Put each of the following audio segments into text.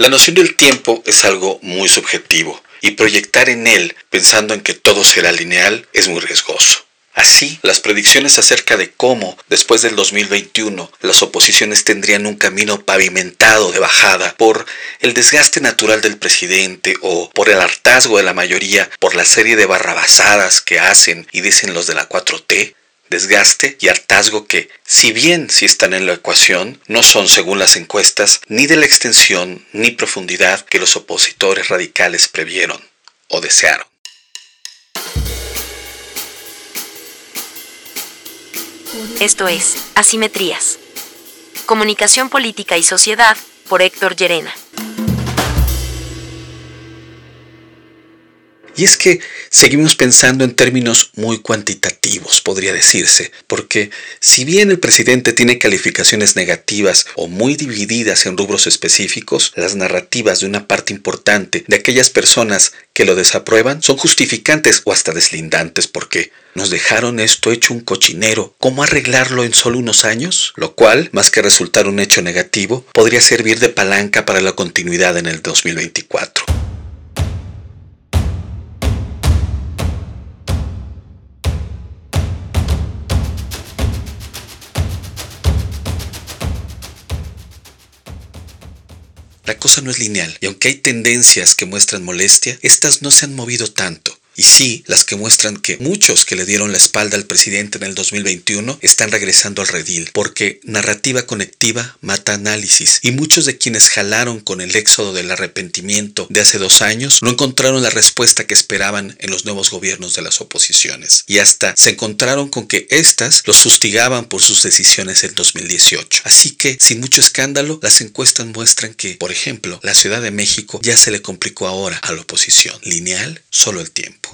La noción del tiempo es algo muy subjetivo y proyectar en él pensando en que todo será lineal es muy riesgoso. Así, las predicciones acerca de cómo, después del 2021, las oposiciones tendrían un camino pavimentado de bajada por el desgaste natural del presidente o por el hartazgo de la mayoría por la serie de barrabasadas que hacen y dicen los de la 4T, desgaste y hartazgo que, si bien sí están en la ecuación, no son, según las encuestas, ni de la extensión ni profundidad que los opositores radicales previeron o desearon. Esto es Asimetrías. Comunicación Política y Sociedad por Héctor Llerena. Y es que seguimos pensando en términos muy cuantitativos, podría decirse, porque si bien el presidente tiene calificaciones negativas o muy divididas en rubros específicos, las narrativas de una parte importante de aquellas personas que lo desaprueban son justificantes o hasta deslindantes porque nos dejaron esto hecho un cochinero. ¿Cómo arreglarlo en solo unos años? Lo cual, más que resultar un hecho negativo, podría servir de palanca para la continuidad en el 2024. La cosa no es lineal, y aunque hay tendencias que muestran molestia, estas no se han movido tanto. Y sí, las que muestran que muchos que le dieron la espalda al presidente en el 2021 están regresando al redil, porque narrativa conectiva mata análisis, y muchos de quienes jalaron con el éxodo del arrepentimiento de hace dos años no encontraron la respuesta que esperaban en los nuevos gobiernos de las oposiciones, y hasta se encontraron con que éstas los fustigaban por sus decisiones en 2018. Así que, sin mucho escándalo, las encuestas muestran que, por ejemplo, la Ciudad de México ya se le complicó ahora a la oposición. Lineal, solo el tiempo.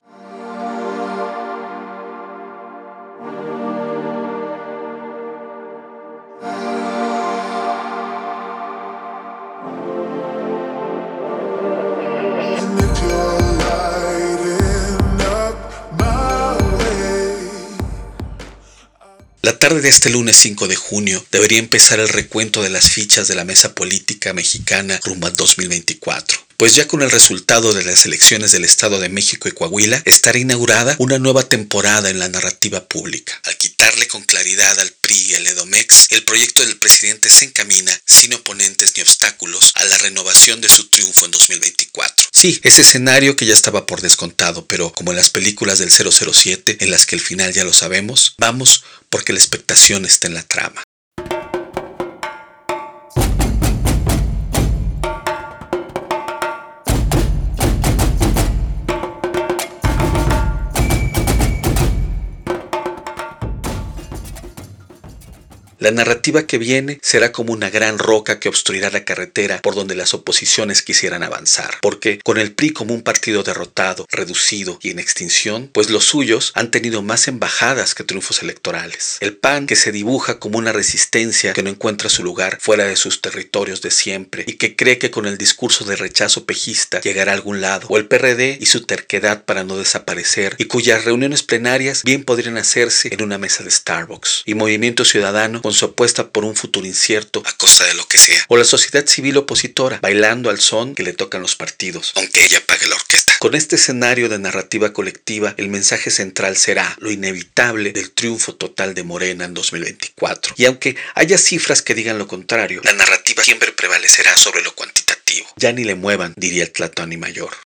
La tarde de este lunes 5 de junio debería empezar el recuento de las fichas de la mesa política mexicana rumbo al 2024 pues ya con el resultado de las elecciones del Estado de México y Coahuila estará inaugurada una nueva temporada en la narrativa pública. Al quitarle con claridad al PRI y al EDOMEX, el proyecto del presidente se encamina, sin oponentes ni obstáculos, a la renovación de su triunfo en 2024. Sí, ese escenario que ya estaba por descontado, pero como en las películas del 007, en las que el final ya lo sabemos, vamos porque la expectación está en la trama. La narrativa que viene será como una gran roca que obstruirá la carretera por donde las oposiciones quisieran avanzar, porque con el PRI como un partido derrotado, reducido y en extinción, pues los suyos han tenido más embajadas que triunfos electorales. El PAN que se dibuja como una resistencia que no encuentra su lugar fuera de sus territorios de siempre y que cree que con el discurso de rechazo pejista llegará a algún lado, o el PRD y su terquedad para no desaparecer y cuyas reuniones plenarias bien podrían hacerse en una mesa de Starbucks, y Movimiento Ciudadano con su apuesta por un futuro incierto a costa de lo que sea. O la sociedad civil opositora, bailando al son que le tocan los partidos, aunque ella pague la orquesta. Con este escenario de narrativa colectiva, el mensaje central será lo inevitable del triunfo total de Morena en 2024. Y aunque haya cifras que digan lo contrario, la narrativa siempre prevalecerá sobre lo cuantitativo. Ya ni le muevan, diría el Tlatoni mayor.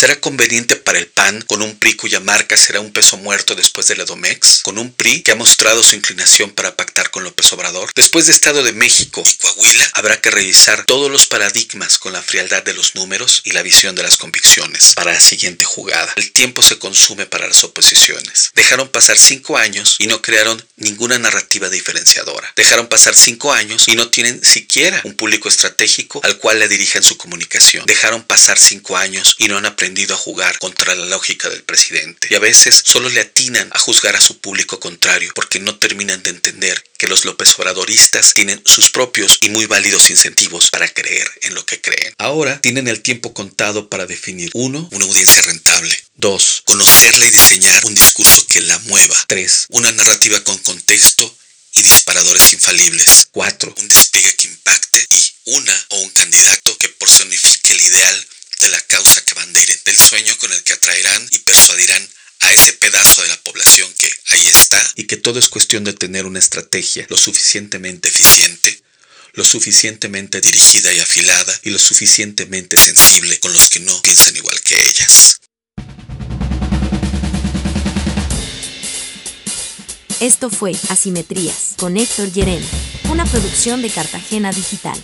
¿Será conveniente para el PAN con un PRI cuya marca será un peso muerto después de la Domex? ¿Con un PRI que ha mostrado su inclinación para pactar con López Obrador? Después de Estado de México y Coahuila, habrá que revisar todos los paradigmas con la frialdad de los números y la visión de las convicciones para la siguiente jugada. El tiempo se consume para las oposiciones. Dejaron pasar cinco años y no crearon ninguna narrativa diferenciadora. Dejaron pasar cinco años y no tienen siquiera un público estratégico al cual le dirigen su comunicación. Dejaron pasar cinco años y no han aprendido aprendido a jugar contra la lógica del presidente y a veces solo le atinan a juzgar a su público contrario porque no terminan de entender que los López Obradoristas tienen sus propios y muy válidos incentivos para creer en lo que creen. Ahora tienen el tiempo contado para definir uno, una audiencia rentable, 2. Conocerla y diseñar un discurso que la mueva. 3. Una narrativa con contexto y disparadores infalibles. 4. Un despliegue que impacte y una o un candidato que personifique el ideal de la causa que banderen, del con el que atraerán y persuadirán a ese pedazo de la población que ahí está y que todo es cuestión de tener una estrategia lo suficientemente eficiente, lo suficientemente dirigida y afilada y lo suficientemente sensible con los que no piensan igual que ellas. Esto fue Asimetrías con Héctor Llerena, una producción de Cartagena Digital.